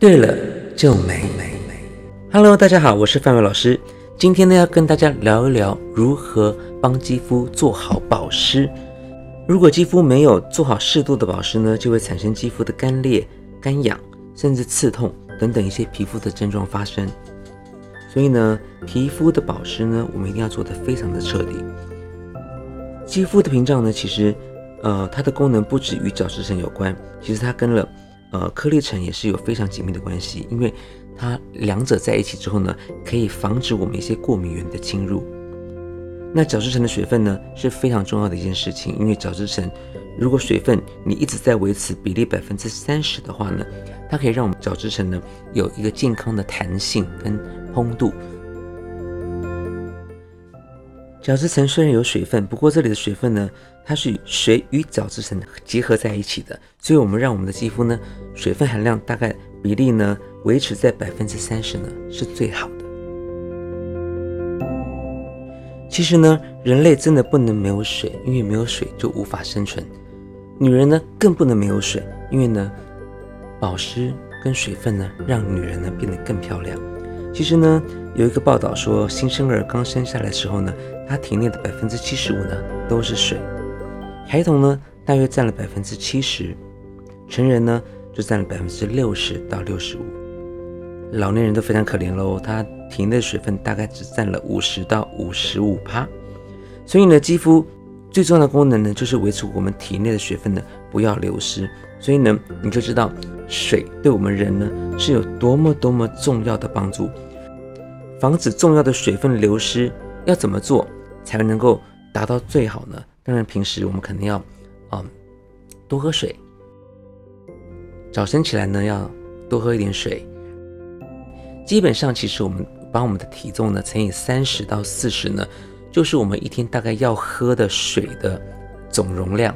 对了，就美美美。Hello，大家好，我是范伟老师。今天呢，要跟大家聊一聊如何帮肌肤做好保湿。如果肌肤没有做好适度的保湿呢，就会产生肌肤的干裂、干痒，甚至刺痛等等一些皮肤的症状发生。所以呢，皮肤的保湿呢，我们一定要做得非常的彻底。肌肤的屏障呢，其实，呃，它的功能不止与角质层有关，其实它跟了。呃，颗粒层也是有非常紧密的关系，因为它两者在一起之后呢，可以防止我们一些过敏源的侵入。那角质层的水分呢是非常重要的一件事情，因为角质层如果水分你一直在维持比例百分之三十的话呢，它可以让我们角质层呢有一个健康的弹性跟蓬度。角质层虽然有水分，不过这里的水分呢，它是水与角质层结合在一起的，所以我们让我们的肌肤呢，水分含量大概比例呢维持在百分之三十呢是最好的。其实呢，人类真的不能没有水，因为没有水就无法生存。女人呢更不能没有水，因为呢，保湿跟水分呢让女人呢变得更漂亮。其实呢，有一个报道说，新生儿刚生下来的时候呢。他体内的百分之七十五呢都是水，孩童呢大约占了百分之七十，成人呢就占了百分之六十到六十五，老年人都非常可怜喽，他体内的水分大概只占了五十到五十五帕，所以呢，肌肤最重要的功能呢就是维持我们体内的水分呢不要流失，所以呢你就知道水对我们人呢是有多么多么重要的帮助，防止重要的水分流失要怎么做？才能够达到最好呢？当然，平时我们肯定要，嗯，多喝水。早晨起来呢，要多喝一点水。基本上，其实我们把我们的体重呢乘以三十到四十呢，就是我们一天大概要喝的水的总容量。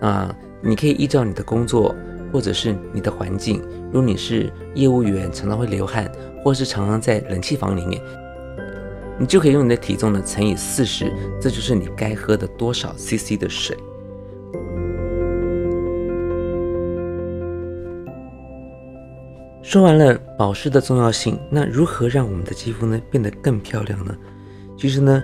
啊，你可以依照你的工作或者是你的环境，如果你是业务员，常常会流汗，或是常常在冷气房里面。你就可以用你的体重呢乘以四十，这就是你该喝的多少 CC 的水。说完了保湿的重要性，那如何让我们的肌肤呢变得更漂亮呢？其实呢，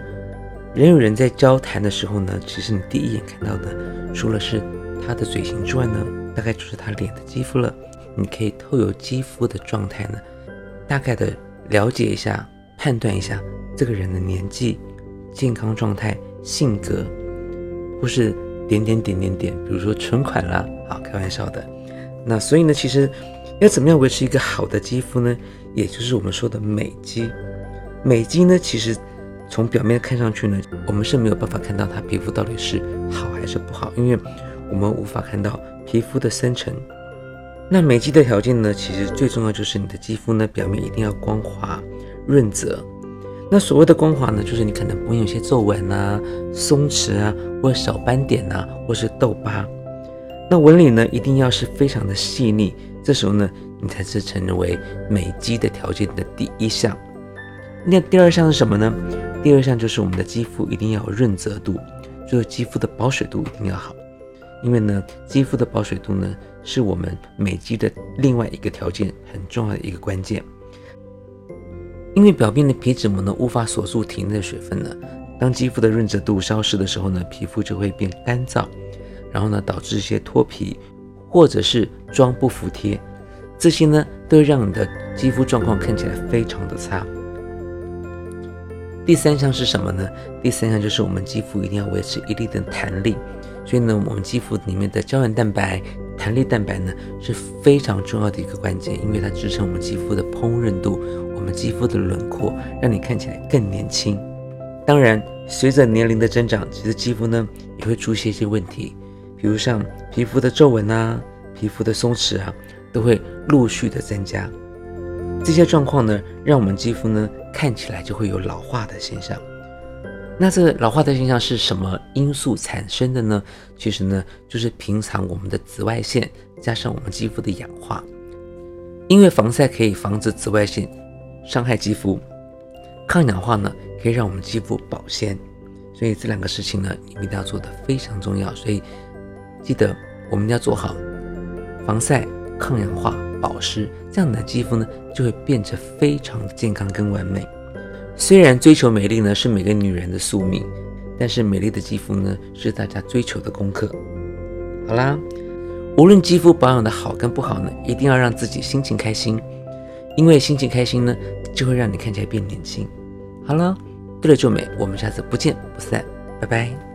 人与人在交谈的时候呢，其实你第一眼看到的，除了是他的嘴型之外呢，大概就是他脸的肌肤了。你可以透过肌肤的状态呢，大概的了解一下，判断一下。这个人的年纪、健康状态、性格，或是点点点点点，比如说存款啦，好开玩笑的。那所以呢，其实要怎么样维持一个好的肌肤呢？也就是我们说的美肌。美肌呢，其实从表面看上去呢，我们是没有办法看到他皮肤到底是好还是不好，因为我们无法看到皮肤的深层。那美肌的条件呢，其实最重要就是你的肌肤呢，表面一定要光滑、润泽。那所谓的光滑呢，就是你可能不会有些皱纹啊、松弛啊，或者小斑点啊，或是痘疤。那纹理呢，一定要是非常的细腻。这时候呢，你才是成为美肌的条件的第一项。那第二项是什么呢？第二项就是我们的肌肤一定要有润泽度，就是肌肤的保水度一定要好。因为呢，肌肤的保水度呢，是我们美肌的另外一个条件，很重要的一个关键。因为表面的皮脂膜呢无法锁住体内的水分呢，当肌肤的润泽度消失的时候呢，皮肤就会变干燥，然后呢导致一些脱皮，或者是妆不服帖，这些呢都让你的肌肤状况看起来非常的差。第三项是什么呢？第三项就是我们肌肤一定要维持一定的弹力，所以呢我们肌肤里面的胶原蛋白、弹力蛋白呢是非常重要的一个关键，因为它支撑我们肌肤的烹饪度。我们肌肤的轮廓让你看起来更年轻。当然，随着年龄的增长，其实肌肤呢也会出现一些问题，比如像皮肤的皱纹啊、皮肤的松弛啊，都会陆续的增加。这些状况呢，让我们肌肤呢看起来就会有老化的现象。那这个老化的现象是什么因素产生的呢？其实呢，就是平常我们的紫外线加上我们肌肤的氧化，因为防晒可以防止紫外线。伤害肌肤，抗氧化呢可以让我们肌肤保鲜，所以这两个事情呢，你们一定要做的非常重要。所以记得我们要做好防晒、抗氧化保湿，这样你的肌肤呢就会变得非常健康跟完美。虽然追求美丽呢是每个女人的宿命，但是美丽的肌肤呢是大家追求的功课。好啦，无论肌肤保养的好跟不好呢，一定要让自己心情开心，因为心情开心呢，就会让你看起来变年轻。好了，对了，就美，我们下次不见不散，拜拜。